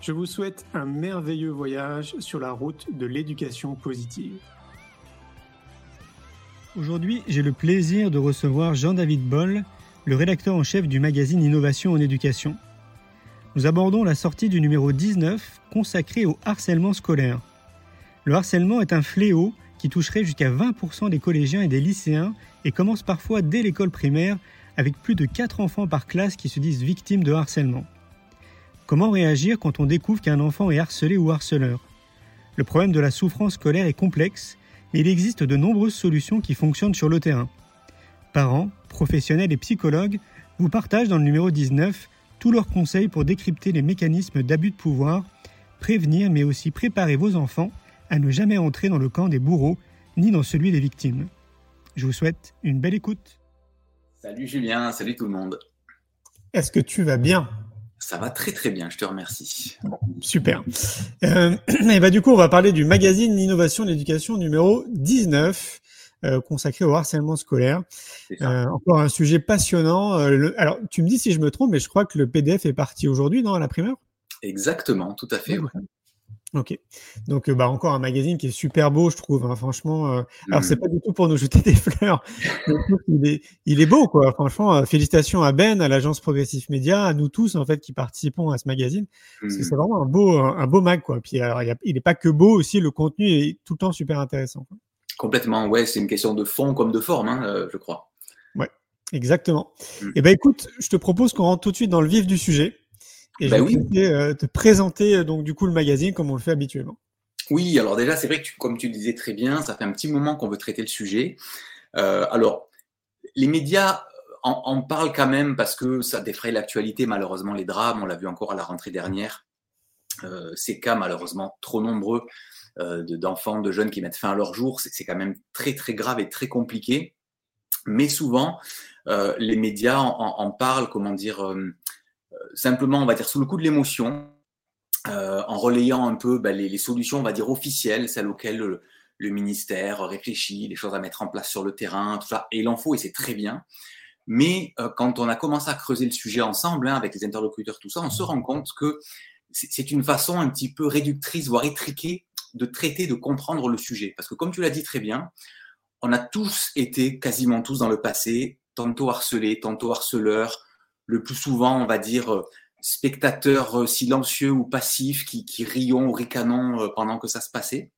Je vous souhaite un merveilleux voyage sur la route de l'éducation positive. Aujourd'hui, j'ai le plaisir de recevoir Jean-David Boll, le rédacteur en chef du magazine Innovation en éducation. Nous abordons la sortie du numéro 19 consacré au harcèlement scolaire. Le harcèlement est un fléau qui toucherait jusqu'à 20% des collégiens et des lycéens et commence parfois dès l'école primaire avec plus de 4 enfants par classe qui se disent victimes de harcèlement. Comment réagir quand on découvre qu'un enfant est harcelé ou harceleur? Le problème de la souffrance scolaire est complexe, mais il existe de nombreuses solutions qui fonctionnent sur le terrain. Parents, professionnels et psychologues vous partagent dans le numéro 19 tous leurs conseils pour décrypter les mécanismes d'abus de pouvoir, prévenir mais aussi préparer vos enfants à ne jamais entrer dans le camp des bourreaux ni dans celui des victimes. Je vous souhaite une belle écoute. Salut Julien, salut tout le monde. Est-ce que tu vas bien? Ça va très très bien, je te remercie. super. Euh, et bah, du coup, on va parler du magazine Innovation de l'éducation numéro 19. Euh, consacré au harcèlement scolaire. Euh, encore un sujet passionnant. Alors, tu me dis si je me trompe, mais je crois que le PDF est parti aujourd'hui, non, à la primeur Exactement, tout à fait. Ok. Donc, bah, encore un magazine qui est super beau, je trouve. Hein, franchement. Euh... Alors, c'est mmh. pas du tout pour nous jeter des fleurs. il, est, il est beau, quoi. Franchement, euh, félicitations à Ben, à l'agence Progressif Média, à nous tous, en fait, qui participons à ce magazine. Parce que c'est mmh. vraiment un beau, un beau mag, quoi. Puis, alors, il n'est pas que beau aussi, le contenu est tout le temps super intéressant. Complètement. Ouais, c'est une question de fond comme de forme, hein, euh, je crois. Ouais, exactement. Mmh. Eh ben, écoute, je te propose qu'on rentre tout de suite dans le vif du sujet. Et bah je vais euh, te présenter euh, donc du coup le magazine comme on le fait habituellement. Oui, alors déjà c'est vrai que comme tu le disais très bien, ça fait un petit moment qu'on veut traiter le sujet. Euh, alors les médias en, en, parlent quand même parce que ça défraye l'actualité. Malheureusement les drames, on l'a vu encore à la rentrée dernière. Euh, ces cas malheureusement trop nombreux euh, d'enfants, de, jeunes qui mettent fin à leur jour, c'est quand même très très grave et très compliqué. Mais souvent, euh, les médias en, en, parlent, comment dire, simplement, on va dire, sous le coup de l'émotion, euh, en relayant un peu bah, les, solutions, on va dire, officielles, celles auxquelles le, le, ministère réfléchit, les choses à mettre en place sur le terrain, tout ça. Et il en faut, et c'est très bien. Mais euh, quand on a commencé à creuser le sujet ensemble, hein, avec les interlocuteurs, tout ça, on se rend compte que c'est une façon un petit peu réductrice, voire étriquée, de traiter, de comprendre le sujet. Parce que comme tu l'as dit très bien, on a tous été, quasiment tous dans le passé, tantôt harcelés, tantôt harceleurs, le plus souvent, on va dire, euh, spectateurs euh, silencieux ou passifs qui, qui rions ou ricanons euh, pendant que ça se passait.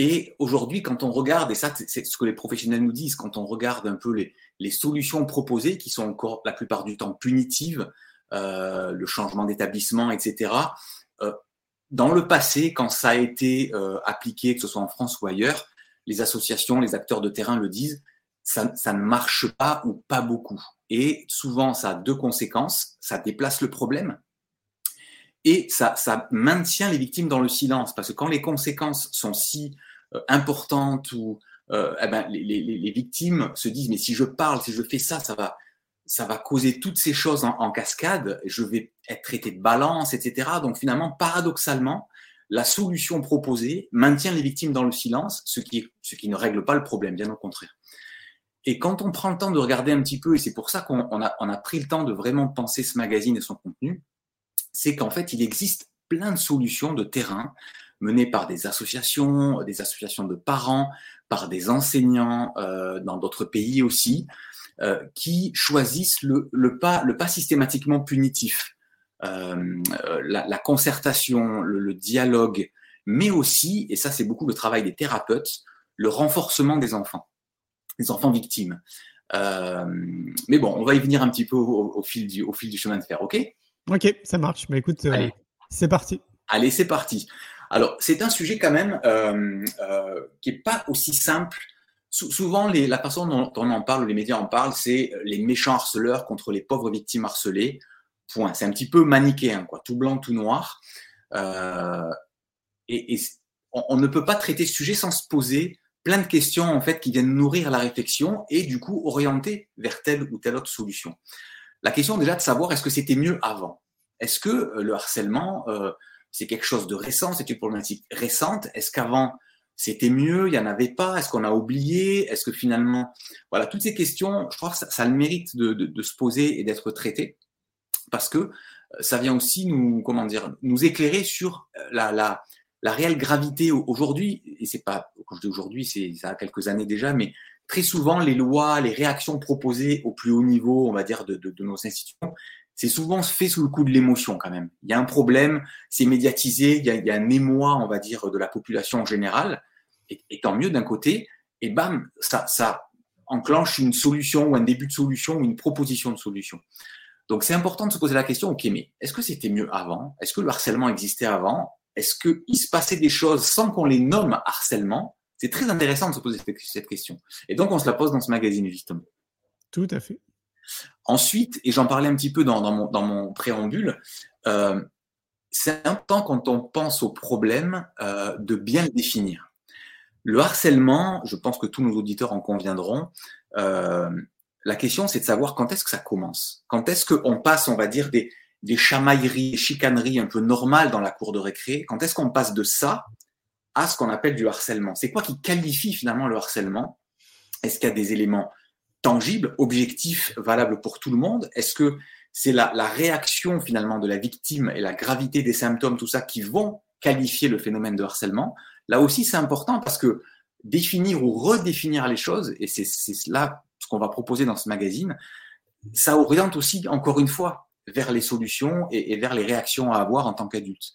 Et aujourd'hui, quand on regarde, et ça c'est ce que les professionnels nous disent, quand on regarde un peu les, les solutions proposées, qui sont encore la plupart du temps punitives, euh, le changement d'établissement, etc., euh, dans le passé, quand ça a été appliqué, que ce soit en France ou ailleurs, les associations, les acteurs de terrain le disent, ça, ça ne marche pas ou pas beaucoup. Et souvent, ça a deux conséquences. Ça déplace le problème et ça, ça maintient les victimes dans le silence. Parce que quand les conséquences sont si euh, importantes ou euh, eh ben, les, les, les, victimes se disent mais si je parle, si je fais ça, ça va, ça va causer toutes ces choses en, en cascade. Je vais être traité de balance, etc. Donc finalement, paradoxalement, la solution proposée maintient les victimes dans le silence, ce qui, ce qui ne règle pas le problème, bien au contraire. Et quand on prend le temps de regarder un petit peu, et c'est pour ça qu'on a, on a pris le temps de vraiment penser ce magazine et son contenu, c'est qu'en fait, il existe plein de solutions de terrain menées par des associations, des associations de parents, par des enseignants euh, dans d'autres pays aussi, euh, qui choisissent le, le, pas, le pas systématiquement punitif. Euh, la, la, concertation, le, le, dialogue, mais aussi, et ça c'est beaucoup le travail des thérapeutes, le renforcement des enfants, des enfants victimes. Euh, mais bon, on va y venir un petit peu au, fil, du, au fil du chemin de fer, ok? Ok, ça marche. Mais écoute, euh, c'est parti. Allez, c'est parti. Alors, c'est un sujet quand même euh, qui n'est pas aussi simple. souvent, les, la façon dont, on en parle, les médias en parlent, c'est les méchants harceleurs contre les pauvres victimes harcelées. Point. C'est un petit peu manichéen, quoi. Tout blanc, tout noir. et, et on, on, ne peut pas traiter ce sujet sans se poser plein de questions en fait qui viennent nourrir la réflexion et du coup orienter vers telle ou telle autre solution. La question déjà de savoir est-ce que c'était mieux avant? Est-ce que euh, le harcèlement euh, c'est quelque chose de récent, c'est une problématique récente? Est-ce qu'avant c'était mieux, il n'y en avait pas, est-ce qu'on a oublié, est-ce que finalement, voilà, toutes ces questions, je crois que ça, a le mérite de, se poser et d'être traité, parce que euh, ça vient aussi nous, comment dire, nous éclairer sur la, la réelle gravité aujourd'hui, et c'est pas, quand je dis aujourd'hui, c'est ça a quelques années déjà, mais très souvent les lois, les réactions proposées au plus haut niveau, on va dire, de, nos institutions, c'est souvent fait sous le coup de l'émotion quand même. Il y a un problème, c'est médiatisé, il y, a, un émoi, on va dire, de la population en général, et, et tant mieux d'un côté, et bam, ça, ça enclenche une solution ou un début de solution ou une proposition de solution. Donc c'est important de se poser la question, ok, mais est-ce que c'était mieux avant? Est-ce que le harcèlement existait avant? Est-ce qu'il se passait des choses sans qu'on les nomme harcèlement? C'est très intéressant de se poser cette question. Et donc, on se la pose dans ce magazine, justement. Tout à fait. Ensuite, et j'en parlais un petit peu dans, dans, mon, préambule, euh, c'est important quand on pense au problème euh, de bien le définir. Le harcèlement, je pense que tous nos auditeurs en conviendront, euh, la question c'est de savoir quand est-ce que ça commence? Quand est-ce qu'on passe, on va dire, des, des chamailleries, des chicaneries un peu normales dans la cour de récré, quand est-ce qu'on passe de ça à ce qu'on appelle du harcèlement? C'est quoi qui qualifie finalement le harcèlement? Est-ce qu'il y a des éléments tangibles, objectifs, valables pour tout le monde? Est-ce que c'est la, la, réaction finalement de la victime et la gravité des symptômes, tout ça, qui vont qualifier le phénomène de harcèlement? Là aussi, c'est important parce que définir ou redéfinir les choses, et c'est là ce qu'on va proposer dans ce magazine, ça oriente aussi, encore une fois, vers les solutions et, vers les réactions à avoir en tant qu'adulte.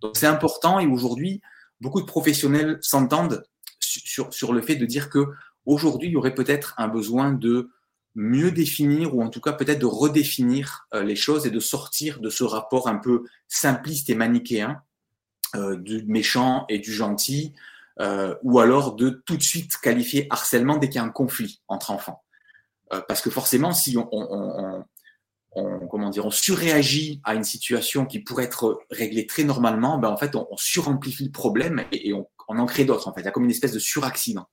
Donc c'est important et aujourd'hui, beaucoup de professionnels s'entendent sur, sur le fait de dire que aujourd'hui, il y aurait peut-être un besoin de mieux définir ou en tout cas peut-être de redéfinir euh, les choses et de sortir de ce rapport un peu simpliste et manichéen euh, du méchant et du gentil euh, ou alors de tout de suite qualifier harcèlement dès qu'il y a un conflit entre enfants. Parce que forcément, si on, on, comment dire, on surréagit à une situation qui pourrait être réglée très normalement, ben en fait, on, suramplifie le problème et, on, en crée d'autres. En fait, il y a comme une espèce de suraccident.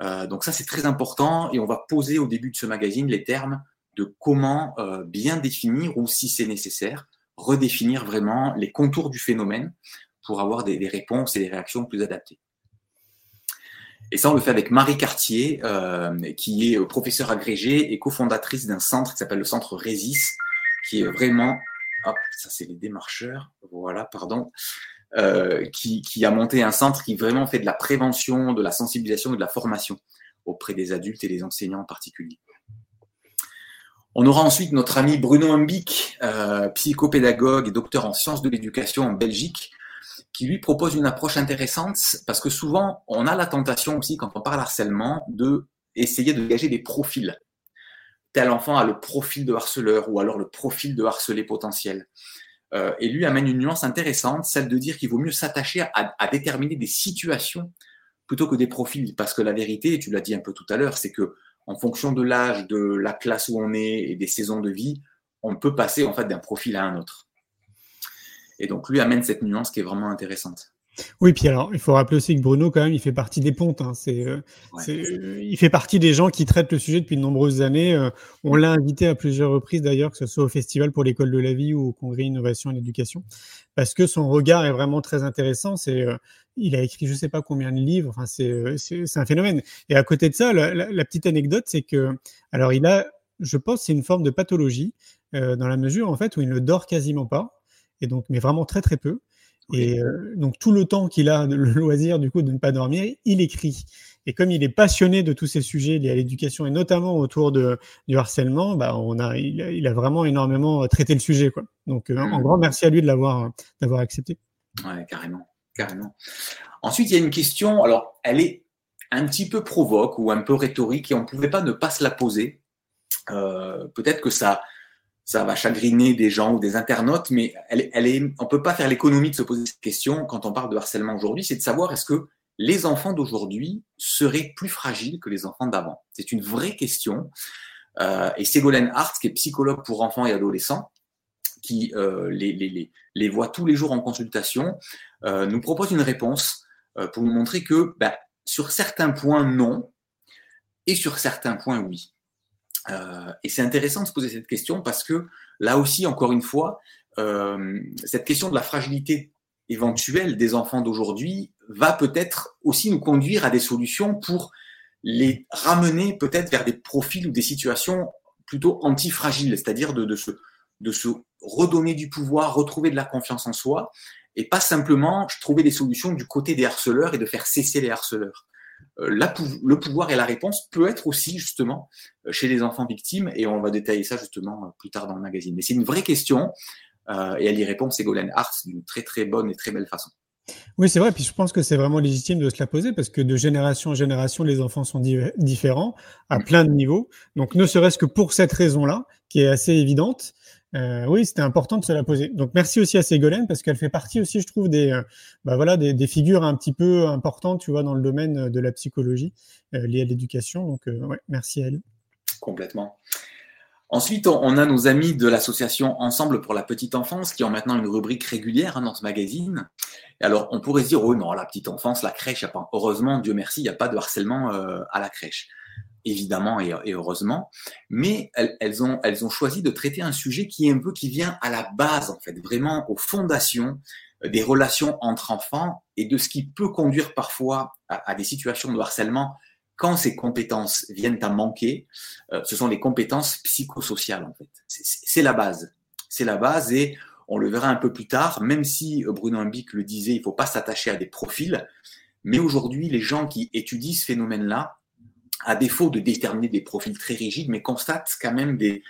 Euh, donc ça, c'est très important et on va poser au début de ce magazine les termes de comment euh, bien définir ou, si c'est nécessaire, redéfinir vraiment les contours du phénomène pour avoir des réponses et des réactions plus adaptées. Et ça, on le fait avec Marie Cartier, euh, qui est professeure agrégée et cofondatrice d'un centre qui s'appelle le Centre Résis, qui est vraiment, hop, ça c'est les démarcheurs, voilà, pardon, euh, qui, qui, a monté un centre qui vraiment fait de la prévention, de la sensibilisation et de la formation auprès des adultes et des enseignants en particulier. On aura ensuite notre ami Bruno Humbic, euh, psychopédagogue et docteur en sciences de l'éducation en Belgique, qui lui propose une approche intéressante parce que souvent on a la tentation aussi quand on parle harcèlement de essayer de dégager des profils. Tel enfant a le profil de harceleur ou alors le profil de harcelé potentiel. Euh, et lui amène une nuance intéressante, celle de dire qu'il vaut mieux s'attacher à, à, déterminer des situations plutôt que des profils. Parce que la vérité, tu l'as dit un peu tout à l'heure, c'est que en fonction de l'âge, de la classe où on est et des saisons de vie, on peut passer en fait d'un profil à un autre. Et donc, lui amène cette nuance qui est vraiment intéressante. Oui, puis alors, il faut rappeler aussi que Bruno, quand même, il fait partie des pontes. Hein. C'est, euh, ouais. euh, il fait partie des gens qui traitent le sujet depuis de nombreuses années. Euh, on l'a invité à plusieurs reprises, d'ailleurs, que ce soit au Festival pour l'école de la vie ou au Congrès Innovation et Éducation, parce que son regard est vraiment très intéressant. C'est, il a écrit je sais pas combien de livres. Enfin, c'est, c'est, c'est un phénomène. Et à côté de ça, la, la, la petite anecdote, c'est que, alors, il a, je pense, c'est une forme de pathologie dans la mesure, en fait, où il ne dort quasiment pas et donc, mais vraiment très très peu. Et euh, donc tout le temps qu'il a le loisir du coup de ne pas dormir, il écrit. Et comme il est passionné de tous ces sujets liés à l'éducation et notamment autour de, du harcèlement, bah on a, il, a, il a vraiment énormément traité le sujet. Quoi. Donc euh, mmh. en grand merci à lui de l'avoir d'avoir accepté. Ouais, carrément. carrément. Ensuite, il y a une question, alors elle est un petit peu provoque ou un peu rhétorique et on ne pouvait pas ne pas se la poser. Euh, peut-être que ça, ça va chagriner des gens ou des internautes, mais elle, elle est, on ne peut pas faire l'économie de se poser cette question quand on parle de harcèlement aujourd'hui, c'est de savoir est-ce que les enfants d'aujourd'hui seraient plus fragiles que les enfants d'avant? C'est une vraie question. Euh, et Ségolène Hart, qui est psychologue pour enfants et adolescents, qui euh, les, les, les, voit tous les jours en consultation, euh, nous propose une réponse euh, pour nous montrer que ben, sur certains points, non, et sur certains points, oui. Euh, et c'est intéressant de se poser cette question parce que là aussi, encore une fois, euh, cette question de la fragilité éventuelle des enfants d'aujourd'hui va peut-être aussi nous conduire à des solutions pour les ramener peut-être vers des profils ou des situations plutôt antifragiles, c'est-à-dire de, se redonner du pouvoir, retrouver de la confiance en soi, et pas simplement trouver des solutions du côté des harceleurs et de faire cesser les harceleurs. Euh, la, le pouvoir et la réponse peut être aussi justement euh, chez les enfants victimes, et on va détailler ça justement euh, plus tard dans le magazine. Mais c'est une vraie question, euh, et elle y répond, Ségolène Hart, d'une très très bonne et très belle façon. Oui, c'est vrai. Puis je pense que c'est vraiment légitime de se la poser parce que de génération en génération, les enfants sont différents à mm. plein de niveaux. Donc, ne serait-ce que pour cette raison-là, qui est assez évidente, euh, oui, c'était important de se la poser. Donc, merci aussi à Ségolène parce qu'elle fait partie aussi, je trouve, des, euh, bah voilà, des, figures un petit peu importantes, tu vois, dans le domaine de la psychologie euh, liée à l'éducation. Donc, euh, merci à elle. Complètement. Ensuite, on a nos amis de l'association Ensemble pour la petite enfance qui ont maintenant une rubrique régulière hein, dans ce magazine. Alors, on pourrait se dire, oh non, la petite enfance, la crèche, pas... heureusement, Dieu merci, il n'y a pas de harcèlement euh, à la crèche. Évidemment et, et heureusement, mais elles, elles, ont, elles ont choisi de traiter un sujet qui est un peu qui vient à la base, en fait, vraiment aux fondations euh, des relations entre enfants et de ce qui peut conduire parfois à, à des situations de harcèlement quand ces compétences viennent à manquer, euh, ce sont les compétences psychosociales en fait. C'est la base. C'est la base et on le verra un peu plus tard, même si euh, Bruno Ambic le disait, il ne faut pas s'attacher à des profils. Mais aujourd'hui, les gens qui étudient ce phénomène-là, à défaut de déterminer des profils très rigides, mais constatent quand même des,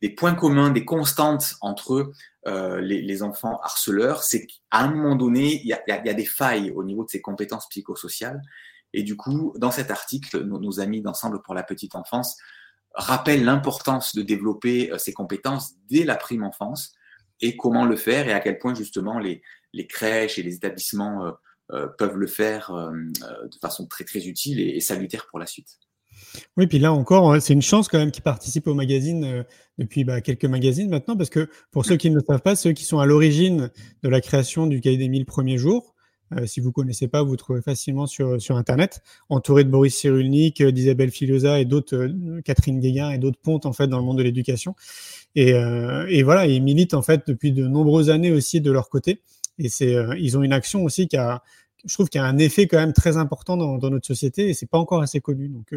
des points communs, des constantes entre euh, les, les, enfants harceleurs, c'est qu'à un moment donné, il y a, y a, des failles au niveau de ces compétences psychosociales. Et du coup, dans cet article, nos, amis d'Ensemble pour la petite enfance rappellent l'importance de développer euh, ces compétences dès la prime enfance et comment le faire et à quel point justement les, les crèches et les établissements euh, peuvent le faire euh, euh, de façon très très utile et, salutaire pour la suite. Oui, puis là encore, c'est une chance quand même qui participe au magazine euh, depuis bah, quelques magazines maintenant, parce que pour ceux qui ne le savent pas, ceux qui sont à l'origine de la création du cahier des 1000 premiers jours, euh, si vous ne connaissez pas, vous trouvez facilement sur, sur Internet, entouré de Boris Cyrulnik, euh, d'Isabelle Filosa et d'autres, euh, Catherine Guéguin et d'autres pontes en fait dans le monde de l'éducation. Et, euh, et, voilà, ils militent en fait depuis de nombreuses années aussi de leur côté. Et c'est, ils ont une action aussi qui a, je trouve, qui a un effet quand même très important dans, notre société et c'est pas encore assez connu. Donc,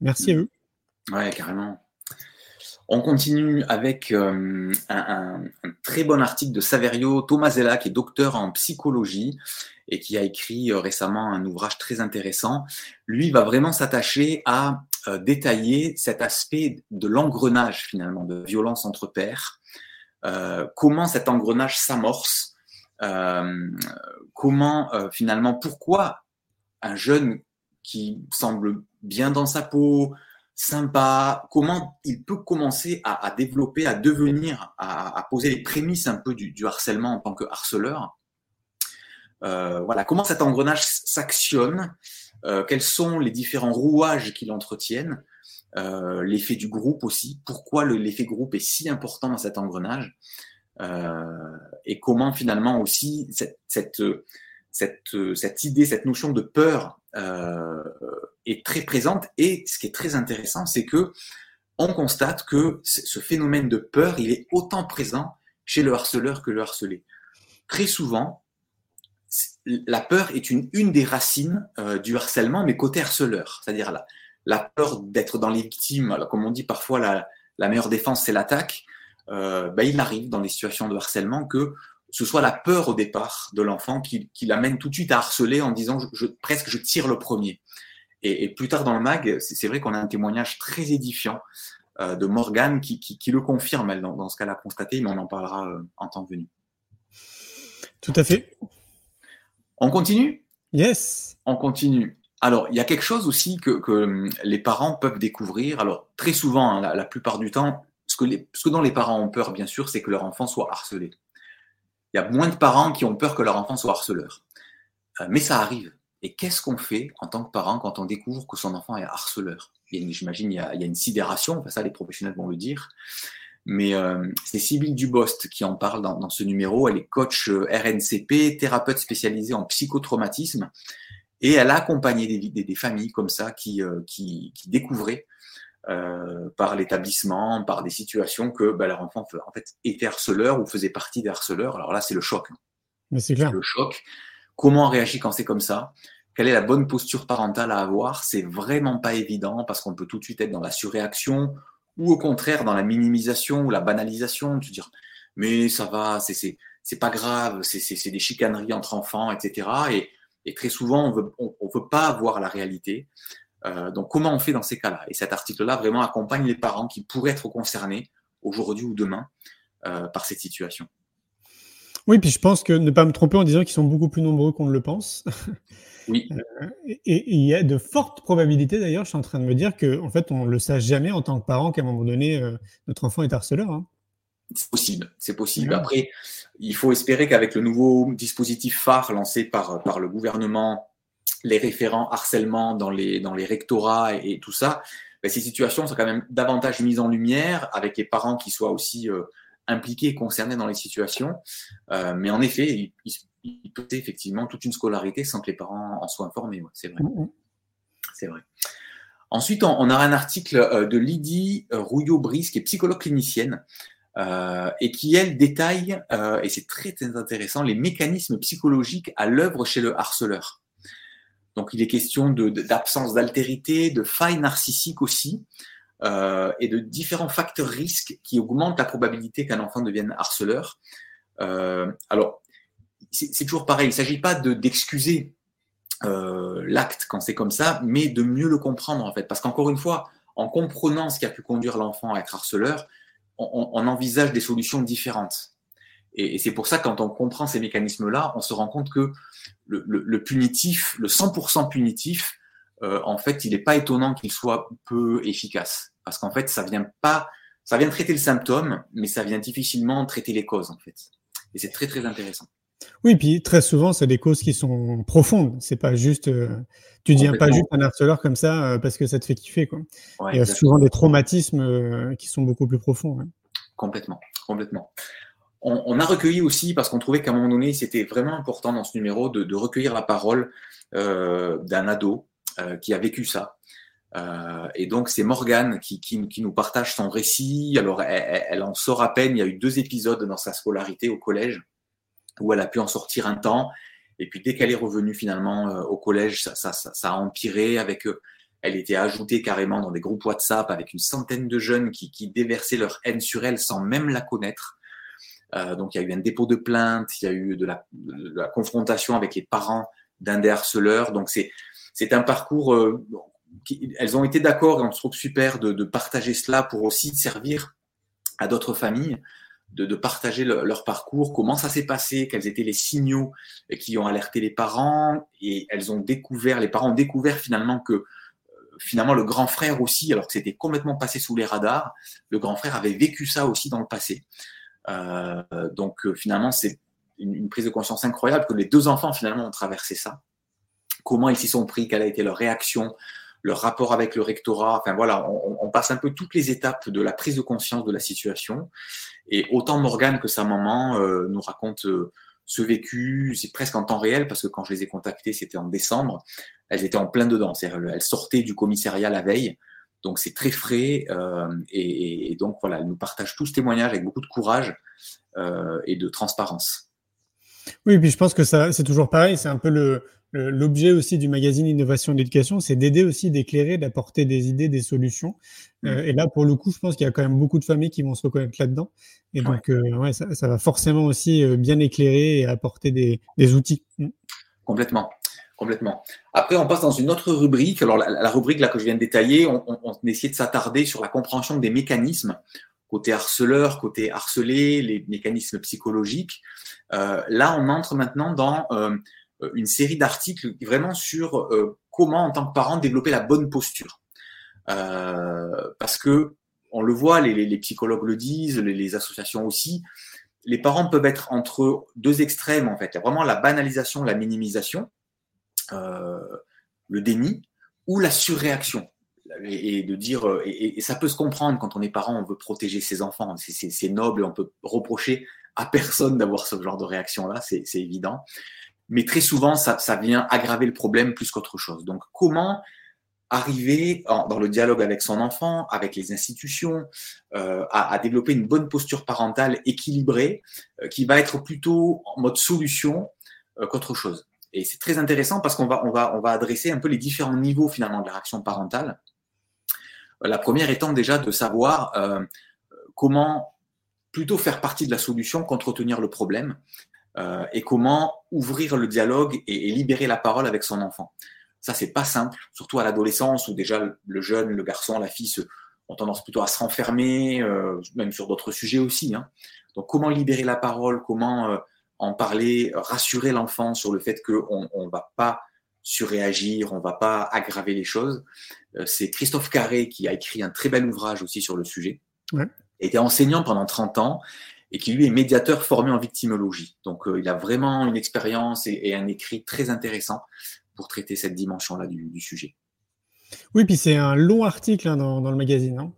merci à eux. Ouais, carrément. On continue avec euh, un, très bon article de Saverio Tomasella, qui est docteur en psychologie et qui a écrit euh, récemment un ouvrage très intéressant. Lui va vraiment s'attacher à euh, détailler cet aspect de l'engrenage finalement, de violence entre pairs, euh, comment cet engrenage s'amorce, euh, comment euh, finalement, pourquoi un jeune qui semble bien dans sa peau, sympa, comment il peut commencer à, à développer, à devenir, à, à, poser les prémices un peu du, du harcèlement en tant que harceleur. Euh, voilà, comment cet engrenage s'actionne, euh, quels sont les différents rouages qui l'entretiennent, euh, l'effet du groupe aussi, pourquoi l'effet groupe est si important dans cet engrenage, euh, et comment finalement aussi cette, idée, cette notion de peur euh, est très présente. Et ce qui est très intéressant, c'est que on constate que ce phénomène de peur, il est autant présent chez le harceleur que le harcelé. Très souvent, la peur est une, des racines euh, du harcèlement, mais côté harceleur. C'est-à-dire la, peur d'être dans les victimes, alors, comme on dit parfois, la meilleure défense, c'est l'attaque. Euh, ben, il arrive dans des situations de harcèlement que ce soit la peur au départ de l'enfant qui, qui l'amène tout de suite à harceler en disant je, je, presque je tire le premier. Et, et plus tard dans le mag, c'est vrai qu'on a un témoignage très édifiant euh, de Morgane qui, qui, qui, le confirme, elle, dans, dans ce qu'elle a constaté, mais on en parlera euh, en temps venu. Tout à fait. On continue? Yes. On continue. Alors, il y a quelque chose aussi que, hum, les parents peuvent découvrir. Alors, très souvent, hein, la, plupart du temps, ce que, dont les parents ont peur, bien sûr, c'est que leur enfant soit harcelé. Il y a moins de parents qui ont peur que leur enfant soit harceleur. Euh, mais ça arrive. Et qu'est-ce qu'on fait en tant que parent quand on découvre que son enfant est harceleur? J'imagine il, y a une sidération, enfin ça les professionnels vont le dire. Mais euh, c'est Sybille Dubost qui en parle dans, ce numéro. Elle est coach euh, RNCP, thérapeute spécialisée en psychotraumatisme. Et elle a accompagné des, familles comme ça qui découvraient euh, par l'établissement, par des situations que bah, leur enfant en fait, était harceleur ou faisait partie des harceleurs. Alors là, c'est le choc. Mais c'est clair. Le choc. Comment on réagit quand c'est comme ça? Quelle est la bonne posture parentale à avoir? C'est vraiment pas évident parce qu'on peut tout de suite être dans la surréaction ou au contraire dans la minimisation ou la banalisation, de dire mais ça va, c'est c'est pas grave, c'est des chicaneries entre enfants, etc. Et, et très souvent on veut on, veut pas voir la réalité. Euh, donc comment on fait dans ces cas-là? Et cet article-là vraiment accompagne les parents qui pourraient être concernés aujourd'hui ou demain euh, par cette situation. Oui, puis je pense que ne pas me tromper en disant qu'ils sont beaucoup plus nombreux qu'on ne le pense. Oui. Euh, et, il y a de fortes probabilités, d'ailleurs, je suis en train de me dire qu'en en fait, on ne le sache jamais en tant que parent qu'à un moment donné, notre enfant est harceleur. Hein. C'est possible, c'est possible. Après, il faut espérer qu'avec le nouveau dispositif phare lancé par, par le gouvernement, les référents harcèlement dans les, dans les rectorats et, tout ça, ben, ces situations sont quand même davantage mises en lumière avec les parents qui soient aussi euh, impliqués, concernés dans les situations. mais en effet, il, il, il peut effectivement toute une scolarité sans que les parents en soient informés. c'est vrai. Mm, mm. C'est vrai. Ensuite, on, a un article euh, de Lydie euh, Rouillot-Brice, qui est psychologue clinicienne, euh, et qui, elle, détaille, et c'est très, très intéressant, les mécanismes psychologiques à l'œuvre chez le harceleur. Donc, il est question d'absence d'altérité, de failles narcissiques aussi, et de différents facteurs risques qui augmentent la probabilité qu'un enfant devienne harceleur. alors, c'est toujours pareil. Il ne s'agit pas d'excuser euh, l'acte quand c'est comme ça, mais de mieux le comprendre en fait. Parce qu'encore une fois, en comprenant ce qui a pu conduire l'enfant à être harceleur, on, envisage des solutions différentes. Et, c'est pour ça, quand on comprend ces mécanismes-là, on se rend compte que le, punitif, le 100% punitif, euh, en fait, il n'est pas étonnant qu'il soit peu efficace. Parce qu'en fait, ça vient pas, ça vient traiter le symptôme, mais ça vient difficilement traiter les causes, en fait. Et c'est très, très intéressant. Oui, puis très souvent, c'est des causes qui sont profondes. C'est pas juste, euh, tu deviens pas juste un harceleur comme ça euh, parce que ça te fait kiffer. Quoi. Il y a souvent des traumatismes euh, qui sont beaucoup plus profonds. Complètement, complètement. On, a recueilli aussi, parce qu'on trouvait qu'à un moment donné, c'était vraiment important dans ce numéro de, recueillir la parole d'un ado qui a vécu ça. et donc, c'est Morgane qui, nous partage son récit. Alors, elle en sort à peine. Il y a eu deux épisodes dans sa scolarité au collège où elle a pu en sortir un temps. Et puis dès qu'elle est revenue finalement euh, au collège, ça, ça, ça, a empiré avec eux. Elle était ajoutée carrément dans des groupes WhatsApp avec une centaine de jeunes qui, qui déversaient leur haine sur elle sans même la connaître. Euh, donc il y a eu un dépôt de plainte, il y a eu de la, de la confrontation avec les parents d'un des harceleurs. Donc c'est c'est un parcours. Euh, qui, elles ont été d'accord et on se trouve super de, de partager cela pour aussi servir à d'autres familles de, partager leur parcours, comment ça s'est passé, quels étaient les signaux qui ont alerté les parents, et elles ont découvert, les parents ont découvert finalement que euh, finalement le grand frère aussi, alors que c'était complètement passé sous les radars, le grand frère avait vécu ça aussi dans le passé. Euh, donc euh, finalement c'est une, prise de conscience incroyable que les deux enfants finalement ont traversé ça. Comment ils s'y sont pris, quelle a été leur réaction, leur rapport avec le rectorat. Enfin voilà, on, on, passe un peu toutes les étapes de la prise de conscience de la situation. Et autant Morgane que sa maman euh, nous racontent euh, ce vécu, c'est presque en temps réel, parce que quand je les ai contactées, c'était en décembre, elles étaient en plein dedans. Elles sortaient du commissariat la veille, donc c'est très frais. Euh, et, et, donc voilà, elles nous partagent tout ce témoignage avec beaucoup de courage euh, et de transparence. Oui, puis je pense que ça, c'est toujours pareil, c'est un peu le, L'objet aussi du magazine Innovation d'éducation, c'est d'aider aussi, d'éclairer, d'apporter des idées, des solutions. Mmh. Euh, et là, pour le coup, je pense qu'il y a quand même beaucoup de familles qui vont se reconnaître là-dedans. Et donc, ouais, ça, ça, va forcément aussi bien éclairer et apporter des, des outils. Mmh. Complètement. Complètement. Après, on passe dans une autre rubrique. Alors, la, rubrique là que je viens de détailler, on, on, on essaie de s'attarder sur la compréhension des mécanismes côté harceleur, côté harcelé, les mécanismes psychologiques. Euh, là, on entre maintenant dans une série d'articles vraiment sur comment, en tant que parent, développer la bonne posture. parce que on le voit, les, psychologues le disent, les, associations aussi, les parents peuvent être entre deux extrêmes en fait. Il y a vraiment la banalisation, la minimisation, euh, le déni ou la surréaction. Et, de dire, et, ça peut se comprendre quand on est parent, on veut protéger ses enfants, c'est noble, on peut reprocher à personne d'avoir ce genre de réaction-là, c'est évident. Mais très souvent, ça, vient aggraver le problème plus qu'autre chose. Donc, comment arriver dans le dialogue avec son enfant, avec les institutions, euh, à, développer une bonne posture parentale équilibrée, euh, qui va être plutôt en mode solution euh, qu'autre chose? Et c'est très intéressant parce qu'on va, on va, on va adresser un peu les différents niveaux finalement de la réaction parentale. La première étant déjà de savoir comment plutôt faire partie de la solution qu'entretenir le problème et comment ouvrir le dialogue et libérer la parole avec son enfant. Ça, c'est pas simple, surtout à l'adolescence où déjà le jeune, le garçon, la fille se, ont tendance plutôt à se renfermer, euh, même sur d'autres sujets aussi. Hein. Donc, comment libérer la parole, comment euh, en parler, rassurer l'enfant sur le fait qu'on ne va pas surréagir, on va pas aggraver les choses. Euh, c'est Christophe Carré qui a écrit un très bel ouvrage aussi sur le sujet. Ouais. Il était enseignant pendant 30 ans et qui lui est médiateur formé en victimologie. Donc il a vraiment une expérience et, et, un écrit très intéressant pour traiter cette dimension-là du, sujet. Oui, puis c'est un long article hein, dans, le magazine, non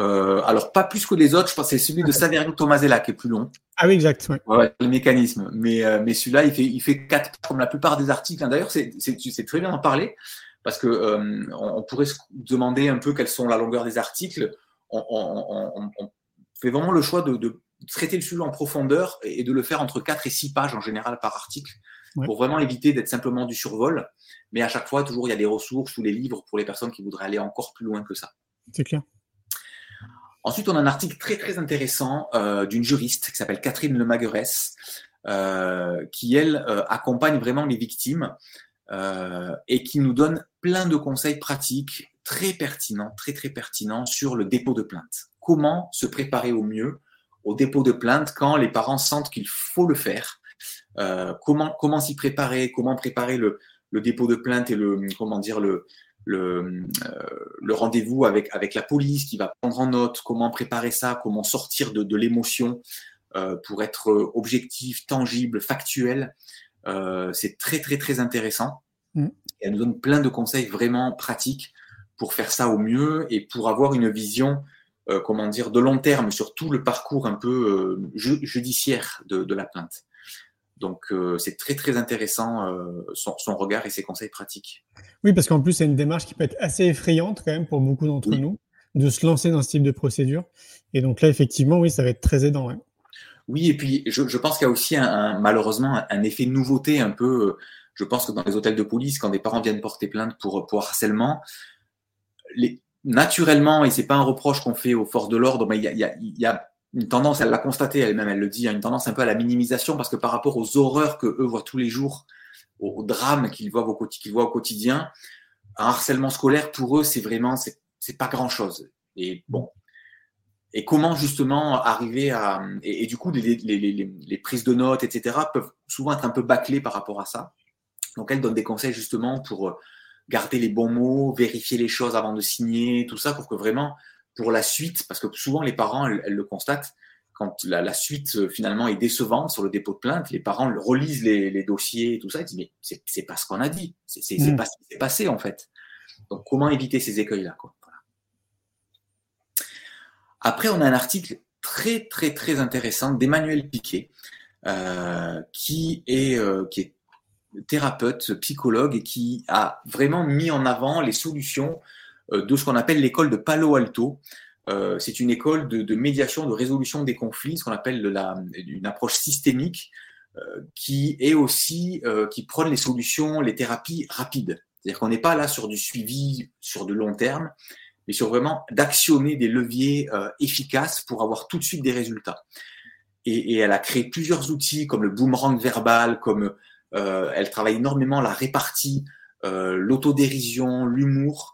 euh, alors, pas plus que les autres, je pense que c'est celui de Saverio Tomasella qui est plus long. Ah oui, exact. Ouais. le mécanisme. Mais, euh, mais celui-là, il fait, il fait quatre, comme la plupart des articles. Hein. D'ailleurs, c'est très bien d'en parler parce que euh, on, pourrait se demander un peu quelles sont la longueur des articles. On, fait vraiment le choix de, traiter le sujet en profondeur et, et de le faire entre 4 et 6 pages en général par article pour vraiment éviter d'être simplement du survol. Mais à chaque fois, toujours, il y a des ressources ou des livres pour les personnes qui voudraient aller encore plus loin que ça. C'est clair. Ensuite, on a un article très très intéressant euh, d'une juriste qui s'appelle Catherine Lemaguerès, euh, qui elle euh, accompagne vraiment les victimes euh, et qui nous donne plein de conseils pratiques très pertinents, très très pertinents sur le dépôt de plainte. Comment se préparer au mieux au dépôt de plainte quand les parents sentent qu'il faut le faire comment comment s'y préparer, comment préparer le, le, dépôt de plainte et le comment dire le le, euh, le rendez-vous avec avec la police qui va prendre en note, comment préparer ça, comment sortir de, de l'émotion euh, pour être objectif, tangible, factuel. Euh, c'est très très très intéressant. Mm. Et elle nous donne plein de conseils vraiment pratiques pour faire ça au mieux et pour avoir une vision, euh, comment dire, de long terme sur tout le parcours un peu euh, judiciaire de, de, la plainte. Donc euh, c'est très très intéressant euh, son, regard et ses conseils pratiques. Oui, parce qu'en plus c'est une démarche qui peut être assez effrayante quand même pour beaucoup d'entre nous de se lancer dans ce type de procédure. Et donc là effectivement oui ça va être très aidant. Oui et puis je, pense qu'il y a aussi un, malheureusement un, effet nouveauté un peu. Euh, je pense que dans les hôtels de police quand des parents viennent porter plainte pour, pour harcèlement, les, naturellement et c'est pas un reproche qu'on fait aux forces de l'ordre, mais il y a, y a une tendance, elle l'a constaté elle-même, elle le dit, hein, une tendance un peu à la minimisation parce que par rapport aux horreurs que eux voient tous les jours, aux, drames qu'ils voient, au, qu'ils voient au quotidien, un harcèlement scolaire pour eux, c'est vraiment, c'est pas grand chose. Et bon. Et comment justement arriver à. Et, du coup, les, les, les, les, prises de notes, etc., peuvent souvent être un peu bâclées par rapport à ça. Donc, elle donne des conseils justement pour garder les bons mots, vérifier les choses avant de signer, tout ça, pour que vraiment pour la suite, parce que souvent les parents, elles, le constatent, quand la, suite euh, finalement est décevante sur le dépôt de plainte, les parents relisent les, dossiers et tout ça, ils disent mais c'est pas ce qu'on a dit, c'est mm. pas ce qui s'est passé en fait. Donc comment éviter ces écueils-là Après, on a un article très très très intéressant d'Emmanuel Piquet, euh, qui, est, euh, qui est thérapeute, psychologue et qui a vraiment mis en avant les solutions de ce qu'on appelle l'école de Palo Alto. Euh, c'est une école de, médiation, de résolution des conflits, ce qu'on appelle la, une approche systémique euh, qui est aussi, qui prône les solutions, les thérapies rapides. C'est-à-dire qu'on n'est pas là sur du suivi sur de long terme, mais sur vraiment d'actionner des leviers efficaces pour avoir tout de suite des résultats. Et, elle a créé plusieurs outils comme le boomerang verbal, comme elle travaille énormément la répartie, l'autodérision, l'humour,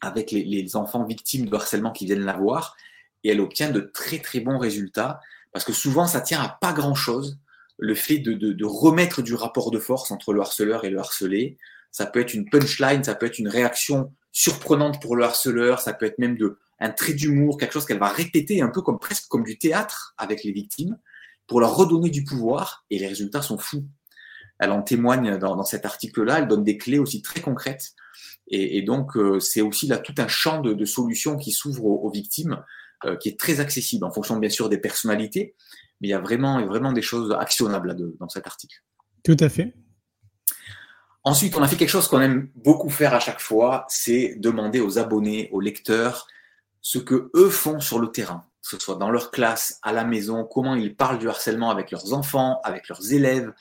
avec les, enfants victimes de harcèlement qui viennent la voir et elle obtient de très très bons résultats parce que souvent ça tient à pas grand chose le fait de, de, de, remettre du rapport de force entre le harceleur et le harcelé. Ça peut être une punchline, ça peut être une réaction surprenante pour le harceleur, ça peut être même de, un trait d'humour, quelque chose qu'elle va répéter un peu comme presque comme du théâtre avec les victimes pour leur redonner du pouvoir et les résultats sont fous. Elle en témoigne dans, dans cet article-là, elle donne des clés aussi très concrètes et, et donc euh, c'est aussi là tout un champ de, de solutions qui s'ouvre aux, aux, victimes euh, qui est très accessible en fonction bien sûr des personnalités, mais il y a vraiment, vraiment des choses actionnables là de, dans cet article. Tout à fait. Ensuite, on a fait quelque chose qu'on aime beaucoup faire à chaque fois, c'est demander aux abonnés, aux lecteurs, ce que eux font sur le terrain, que ce soit dans leur classe, à la maison, comment ils parlent du harcèlement avec leurs enfants, avec leurs élèves,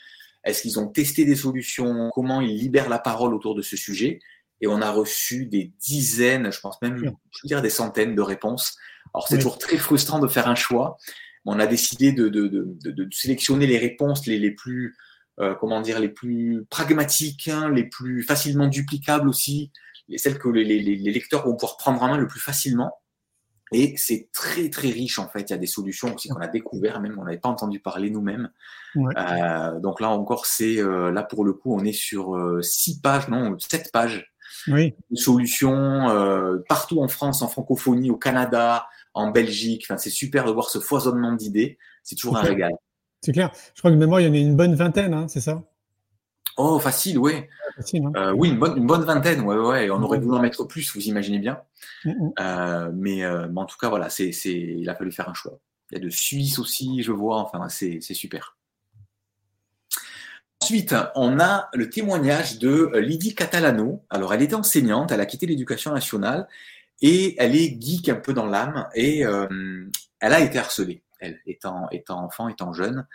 est-ce qu'ils ont testé des solutions, comment ils libèrent la parole autour de ce sujet. Et on a reçu des dizaines, je pense même, je veux dire des centaines de réponses. Alors c'est oui. toujours très frustrant de faire un choix. On a décidé de, de, de, de sélectionner les réponses les, les plus, euh, comment dire, les plus pragmatiques, hein, les plus facilement duplicables aussi, celles que les, les, les lecteurs vont pouvoir prendre en main le plus facilement. Et c'est très très riche en fait. Il y a des solutions aussi qu'on a découvert, même on n'avait pas entendu parler nous-mêmes. Ouais. Euh, donc là encore, c'est euh, là pour le coup, on est sur euh, six pages, non, sept pages oui. de solutions euh, partout en France, en francophonie, au Canada, en Belgique. Enfin, c'est super de voir ce foisonnement d'idées. C'est toujours un clair. régal. C'est clair. Je crois que de mémoire, il y en a une bonne vingtaine, hein, c'est ça? Oh, facile, oui. Facile, hein. euh, oui, une bonne, une bonne vingtaine, ouais, ouais. On aurait voulu en mettre plus, vous imaginez bien. Mm -hmm. euh, mais, euh, mais, en tout cas, voilà, c'est, c'est, il a fallu faire un choix. Il y a de Suisse aussi, je vois. Enfin, c'est, c'est super. Ensuite, on a le témoignage de Lydie Catalano. Alors, elle était enseignante, elle a quitté l'éducation nationale et elle est geek un peu dans l'âme et euh, elle a été harcelée elle, étant, étant enfant, étant jeune.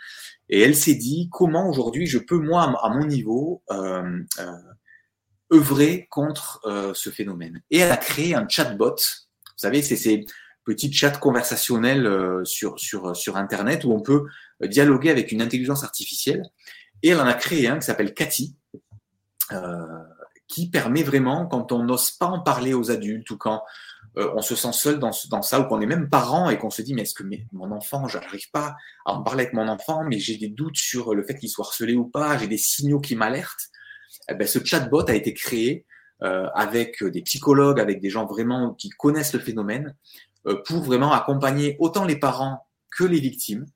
Et elle s'est dit, comment aujourd'hui je peux, moi, à mon niveau, euh, euh, œuvrer contre euh, ce phénomène? Et elle a créé un chatbot. Vous savez, c'est ces petits chats conversationnels euh, sur, sur, sur Internet où on peut dialoguer avec une intelligence artificielle. Et elle en a créé un qui s'appelle Cathy, euh, qui permet vraiment, quand on n'ose pas en parler aux adultes ou quand euh, on se sent seul dans, dans ça, ou qu'on est même parent et qu'on se dit, mais est-ce que mon enfant, j'arrive pas à en parler avec mon enfant, mais j'ai des doutes sur le fait qu'il soit harcelé ou pas, j'ai des signaux qui m'alertent. Eh ben, ce chatbot a été créé euh, avec des psychologues, avec des gens vraiment qui connaissent le phénomène, euh, pour vraiment accompagner autant les parents que les victimes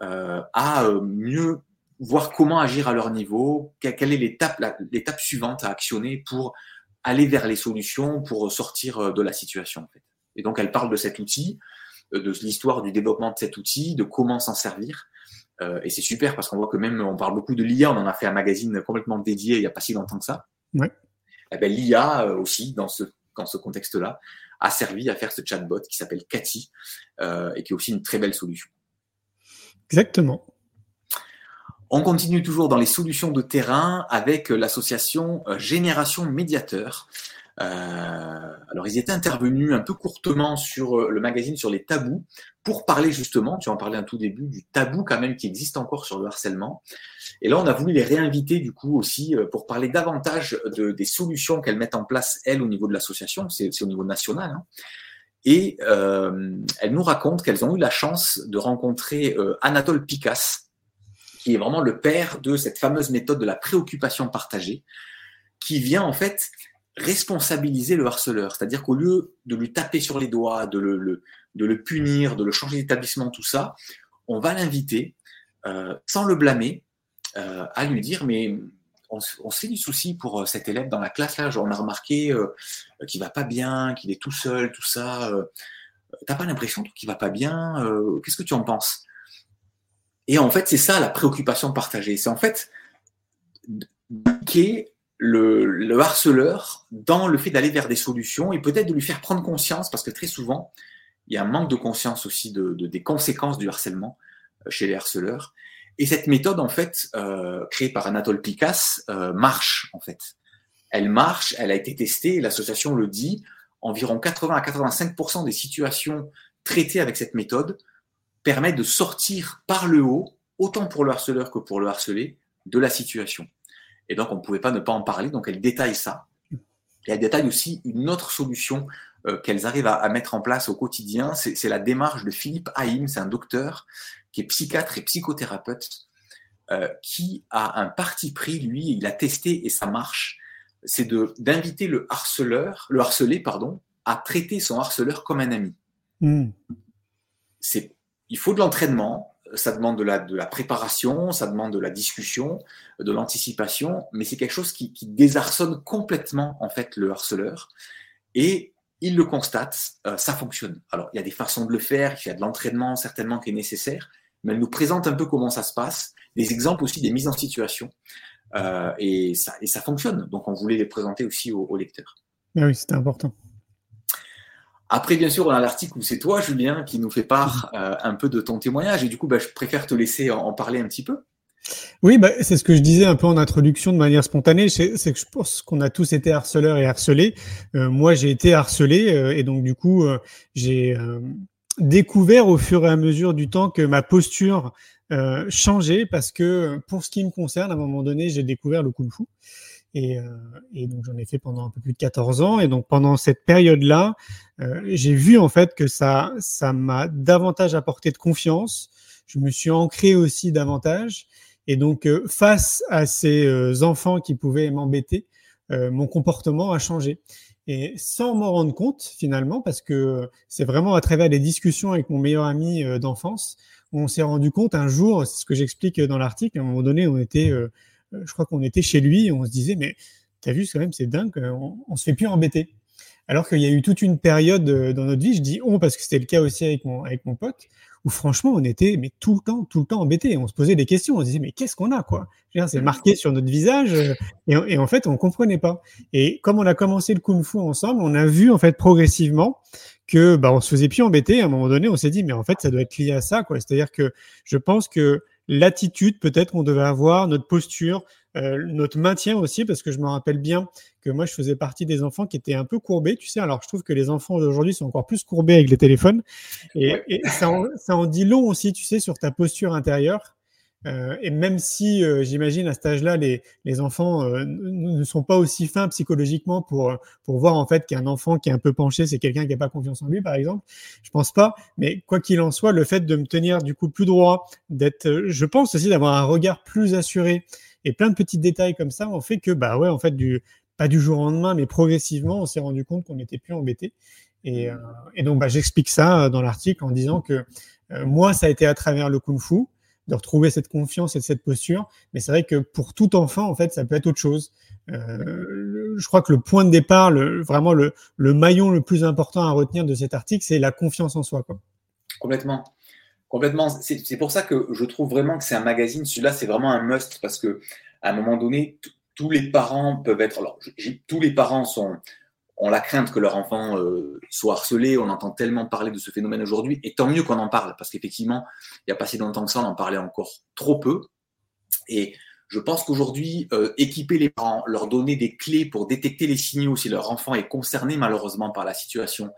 euh, à euh, mieux voir comment agir à leur niveau, quelle est l'étape, l'étape suivante à actionner pour aller vers les solutions pour sortir euh, de la situation. En fait. Et donc, elle parle de cet outil, euh, de l'histoire du développement de cet outil, de comment s'en servir. Euh, et c'est super parce qu'on voit que même, on parle beaucoup de l'IA, on en a fait un magazine complètement dédié il n'y a pas si longtemps que ça. Ouais. Eh ben, L'IA aussi, dans ce, dans ce contexte-là, a servi à faire ce chatbot qui s'appelle Cathy euh, et qui est aussi une très belle solution. Exactement. On continue toujours dans les solutions de terrain avec l'association Génération Médiateur. Euh, alors, ils étaient intervenus un peu courtement sur le magazine sur les tabous pour parler justement, tu en parlais un tout début, du tabou quand même qui existe encore sur le harcèlement. Et là, on a voulu les réinviter du coup aussi pour parler davantage de, des solutions qu'elles mettent en place, elles, au niveau de l'association, c'est au niveau national. Hein. Et euh, elles nous racontent qu'elles ont eu la chance de rencontrer euh, Anatole Picasse, qui est vraiment le père de cette fameuse méthode de la préoccupation partagée, qui vient en fait responsabiliser le harceleur. C'est-à-dire qu'au lieu de lui taper sur les doigts, de le, punir, de le changer d'établissement, tout ça, on va l'inviter, euh, sans le blâmer, euh, à lui dire, mais on, on, se fait du souci pour cet élève dans la classe, là, on a remarqué euh, qu'il va pas bien, qu'il est tout seul, tout ça. T'as pas l'impression qu'il va pas bien Qu'est-ce que tu en penses? Et en fait, c'est ça la préoccupation partagée. C'est en fait d'indiquer le, le, harceleur dans le fait d'aller vers des solutions et peut-être de lui faire prendre conscience, parce que très souvent, il y a un manque de conscience aussi de, de des conséquences du harcèlement chez les harceleurs. Et cette méthode, en fait, euh, créée par Anatole Picasse, euh, marche, en fait. Elle marche, elle a été testée, l'association le dit, environ 80 à 85% des situations traitées avec cette méthode permet de sortir par le haut, autant pour le harceleur que pour le harcelé, de la situation. Et donc, on ne pouvait pas ne pas en parler, donc elle détaille ça. Et elle détaille aussi une autre solution euh, qu'elles arrivent à, à, mettre en place au quotidien, c'est la démarche de Philippe Haïm, c'est un docteur qui est psychiatre et psychothérapeute, qui a un parti pris, lui, il a testé et ça marche, c'est d'inviter le harceleur, le harcelé, pardon, à traiter son harceleur comme un ami. Hmm. C'est, il faut de l'entraînement, ça demande de la, préparation, ça demande de la discussion, de l'anticipation, mais c'est quelque chose qui, désarçonne complètement en fait le harceleur. Et il le constate, euh, ça fonctionne. Alors il y a des façons de le faire, il y a de l'entraînement certainement qui est nécessaire, mais elle nous présente un peu comment ça se passe, des exemples aussi des mises en situation, euh, et, ça, fonctionne. Donc on voulait les présenter aussi aux, lecteurs. Ah oui, c'était important. Après, bien sûr, on a l'article où c'est toi, Julien, qui nous fait part euh, un peu de ton témoignage. Et du coup, bah, je préfère te laisser en, parler un petit peu. Oui, bah, c'est ce que je disais un peu en introduction de manière spontanée. C'est que je pense qu'on a tous été harceleurs et harcelés. Euh, moi, j'ai été harcelé euh, et donc du coup, j'ai découvert au fur et à mesure du temps que ma posture changeait parce que pour ce qui me concerne, à un moment donné, j'ai découvert le kung-fu. Et, et, donc j'en ai fait pendant un peu plus de 14 ans. Et donc pendant cette période-là, euh, j'ai vu en fait que ça, ça m'a davantage apporté de confiance. Je me suis ancré aussi davantage. Et donc, euh, face à ces euh, enfants qui pouvaient m'embêter, mon comportement a changé. Et sans m'en rendre compte, finalement, parce que c'est vraiment à travers des discussions avec mon meilleur ami d'enfance, on s'est rendu compte un jour, c'est ce que j'explique dans l'article, à un moment donné, on était, je crois qu'on était chez lui, on se disait, mais t'as vu, quand même, c'est dingue, on, on se fait plus embêter. Alors qu'il y a eu toute une période euh, dans notre vie, je dis on parce que c'était le cas aussi avec mon, avec mon pote, où franchement on était mais tout le temps, tout le temps embêté. On se posait des questions, on se disait mais qu'est-ce qu'on a quoi? C'est marqué sur notre visage euh, et, en fait on comprenait pas. Et comme on a commencé le kung-fu ensemble, on a vu en fait progressivement que bah on se faisait plus embêter. À un moment donné, on s'est dit mais en fait ça doit être lié à ça quoi. C'est-à-dire que je pense que l'attitude peut-être qu'on devait avoir, notre posture, euh, notre maintien aussi, parce que je me rappelle bien que moi, je faisais partie des enfants qui étaient un peu courbés, tu sais. Alors, je trouve que les enfants d'aujourd'hui sont encore plus courbés avec les téléphones. Et, ça, en, dit long aussi, tu sais, sur ta posture intérieure. Euh, et même si, euh, j'imagine, à cet âge-là, les, les enfants ne sont pas aussi fins psychologiquement pour, pour voir en fait qu'un enfant qui est un peu penché, c'est quelqu'un qui n'a pas confiance en lui, par exemple. Je pense pas. Mais quoi qu'il en soit, le fait de me tenir du coup plus droit, d'être, je pense aussi d'avoir un regard plus assuré et plein de petits détails comme ça ont fait que, bah ouais, en fait, du, pas du jour au lendemain, mais progressivement, on s'est rendu compte qu'on n'était plus embêté. Et, euh, et donc, bah, j'explique ça euh, dans l'article en disant que euh, moi, ça a été à travers le kung-fu de retrouver cette confiance et cette posture. Mais c'est vrai que pour tout enfant, en fait, ça peut être autre chose. Euh, je crois que le point de départ, le, vraiment le, le, maillon le plus important à retenir de cet article, c'est la confiance en soi. Complètement. Complètement. C'est pour ça que je trouve vraiment que c'est un magazine. Celui-là, c'est vraiment un must parce que à un moment donné, tous les parents peuvent être. Alors, tous les parents sont, ont la crainte que leur enfant euh, soit harcelé. On entend tellement parler de ce phénomène aujourd'hui, et tant mieux qu'on en parle parce qu'effectivement, il n'y a pas si longtemps que ça, on en parlait encore trop peu. Et je pense qu'aujourd'hui, euh, équiper les parents, leur donner des clés pour détecter les signaux si leur enfant est concerné malheureusement par la situation,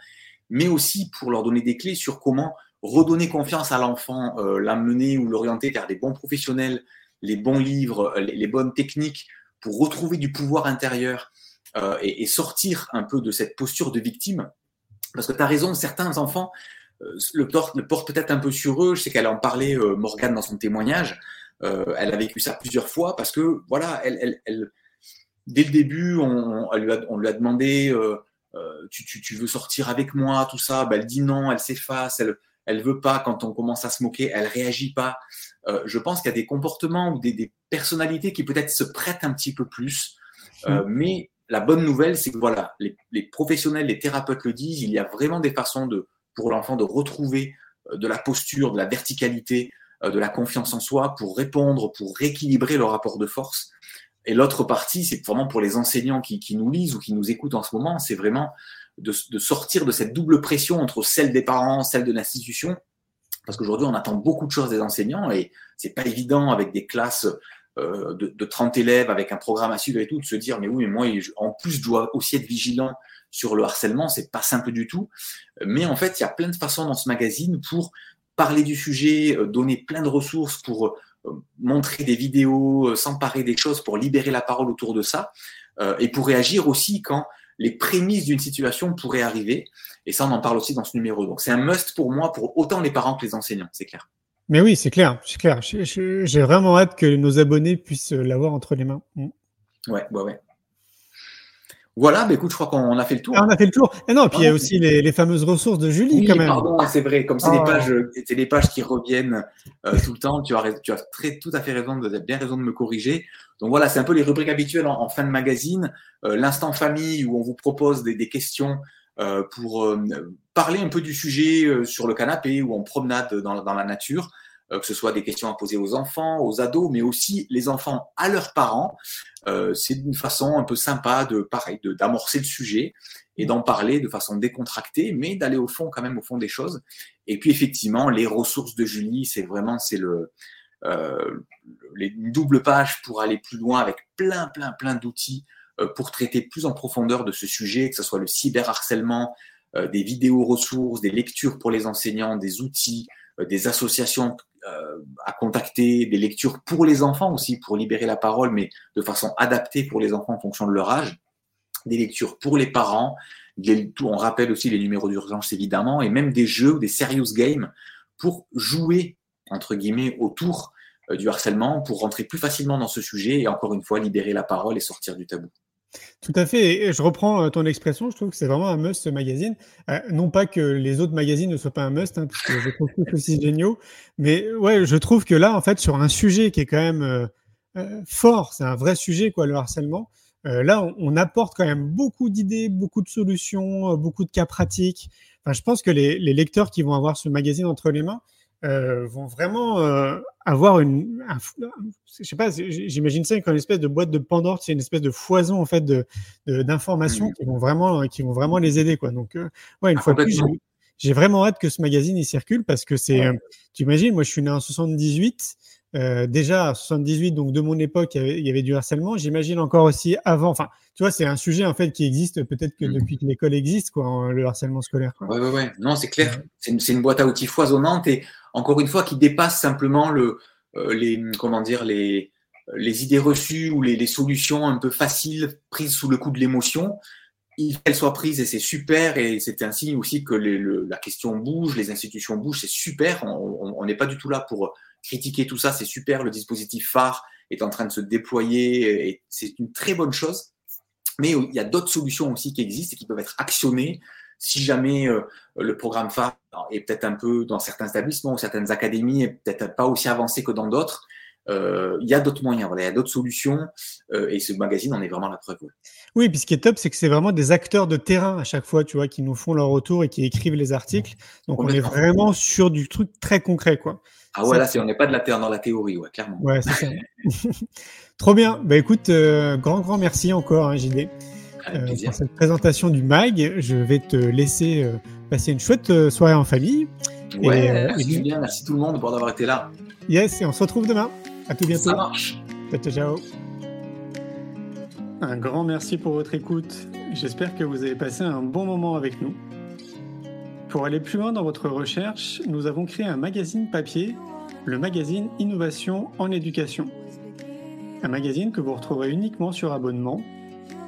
mais aussi pour leur donner des clés sur comment redonner confiance à l'enfant, euh, l'amener ou l'orienter vers les bons professionnels, les bons livres, euh, les, bonnes techniques pour retrouver du pouvoir intérieur euh, et, sortir un peu de cette posture de victime. Parce que tu as raison, certains enfants le portent, peut-être un peu sur eux. Je sais qu'elle en parlait, Morgane, dans son témoignage. elle a vécu ça plusieurs fois parce que, voilà, elle, elle, dès le début, on, lui, a, on lui, a, demandé tu, tu, tu, veux sortir avec moi, tout ça. Ben, elle dit non, elle s'efface, elle, elle veut pas quand on commence à se moquer, elle réagit pas. Euh, je pense qu'il y a des comportements ou des, personnalités qui peut-être se prêtent un petit peu plus. Euh, mm. mais la bonne nouvelle, c'est que voilà, les, professionnels, les thérapeutes le disent, il y a vraiment des façons de, pour l'enfant de retrouver euh, de la posture, de la verticalité, de la confiance en soi pour répondre, pour rééquilibrer le rapport de force. Et l'autre partie, c'est vraiment pour les enseignants qui, qui, nous lisent ou qui nous écoutent en ce moment, c'est vraiment de, sortir de cette double pression entre celle des parents, celle de l'institution, parce qu'aujourd'hui on attend beaucoup de choses des enseignants et c'est pas évident avec des classes euh, de, 30 élèves, avec un programme à suivre et tout, de se dire mais oui, mais moi en plus je dois aussi être vigilant sur le harcèlement, c'est pas simple du tout. Mais en fait, il y a plein de façons dans ce magazine pour parler du sujet, euh, donner plein de ressources pour euh, montrer des vidéos, s'emparer des choses pour libérer la parole autour de ça et pour réagir aussi quand les prémices d'une situation pourraient arriver. Et ça, on en parle aussi dans ce numéro. Donc, c'est un must pour moi, pour autant les parents que les enseignants, c'est clair. Mais oui, c'est clair, c'est clair. J'ai vraiment hâte que nos abonnés puissent l'avoir entre les mains. Mm. Ouais, ouais, ouais. Voilà, bah écoute, je crois qu'on a fait le tour. Ah, on a fait le tour. Et non, puis il y a aussi les, fameuses ressources de Julie, quand même. Pardon, c'est vrai. Comme c'est des oh. pages, c'est des pages qui reviennent euh, tout le temps. Tu as, tu as très, tout à fait raison, de, bien raison de me corriger. Donc voilà, c'est un peu les rubriques habituelles en, fin de magazine. Euh, l'instant famille où on vous propose des, questions euh, pour parler un peu du sujet sur le canapé ou en promenade dans, dans la nature. Euh, que ce soit des questions à poser aux enfants, aux ados, mais aussi les enfants à leurs parents. Euh, c'est une façon un peu sympa de pareil, d'amorcer le sujet et d'en parler de façon décontractée, mais d'aller au fond quand même au fond des choses. Et puis effectivement, les ressources de Julie, c'est vraiment c'est le euh, les doubles pages pour aller plus loin avec plein plein plein d'outils pour traiter plus en profondeur de ce sujet, que ce soit le cyberharcèlement, euh, des vidéos ressources, des lectures pour les enseignants, des outils, des associations à contacter, des lectures pour les enfants aussi, pour libérer la parole, mais de façon adaptée pour les enfants en fonction de leur âge, des lectures pour les parents, on rappelle aussi les numéros d'urgence évidemment, et même des jeux, des serious games pour jouer, entre guillemets, autour euh, du harcèlement, pour rentrer plus facilement dans ce sujet et encore une fois libérer la parole et sortir du tabou. Tout à fait. Et je reprends euh, ton expression. Je trouve que c'est vraiment un must ce magazine. Euh, non pas que les autres magazines ne soient pas un must, hein, parce que je trouve tous aussi géniaux. Mais ouais, je trouve que là, en fait, sur un sujet qui est quand même euh, fort, c'est un vrai sujet, quoi, le harcèlement. là, on, apporte quand même beaucoup d'idées, beaucoup de solutions, beaucoup de cas pratiques. Enfin, je pense que les lecteurs qui vont avoir ce magazine entre les mains, euh, vont vraiment euh, avoir une, je sais pas, j'imagine ça comme une espèce de boîte de Pandore, c'est une espèce de foison en fait de d'informations mmh. qui vont vraiment, qui vont vraiment les aider quoi. Donc, euh, ouais, une ah, fois de plus, j'ai vraiment hâte que ce magazine il circule parce que c'est, tu imagines, moi je suis né en 78. Euh, déjà, 78, donc de mon époque, il y avait, du harcèlement. J'imagine encore aussi avant. Enfin, tu vois, c'est un sujet en fait qui existe peut-être que mmh. depuis que l'école existe, quoi, le harcèlement scolaire. Oui, oui, oui. Non, c'est clair. C'est une, une, boîte à outils foisonnante et encore une fois qui dépasse simplement le, euh, les, comment dire, les, les idées reçues ou les, les, solutions un peu faciles prises sous le coup de l'émotion. Il faut qu'elles soient prises et c'est super et c'est un signe aussi que les, le, la question bouge, les institutions bougent, c'est super. On n'est pas du tout là pour critiquer tout ça, c'est super. Le dispositif phare est en train de se déployer et c'est une très bonne chose. Mais il y a d'autres solutions aussi qui existent et qui peuvent être actionnées si jamais euh, le programme phare est peut-être un peu dans certains établissements ou certaines académies, est peut-être pas aussi avancé que dans d'autres, euh, il y a d'autres moyens, voilà, il y a d'autres solutions euh, et ce magazine en est vraiment la preuve. Oui, puis ce qui est top, c'est que c'est vraiment des acteurs de terrain à chaque fois, tu vois, qui nous font leur retour et qui écrivent les articles. Donc on est vraiment sur du truc très concret, quoi. Ah ouais, là, on n'est pas de la terre dans la théorie, ouais, clairement. Ouais, c'est ça. Trop bien. Bah écoute, grand, grand merci encore, hein, JD. Euh, pour cette présentation du MAG. Je vais te laisser euh, passer une chouette euh, soirée en famille. Ouais, merci bien, merci tout le monde pour avoir été là. Yes, et on se retrouve demain. À tout bientôt. Ça marche. Ciao, ciao. Un grand merci pour votre écoute. J'espère que vous avez passé un bon moment avec nous. Pour aller plus loin dans votre recherche, nous avons créé un magazine papier, le magazine Innovation en éducation. Un magazine que vous retrouverez uniquement sur abonnement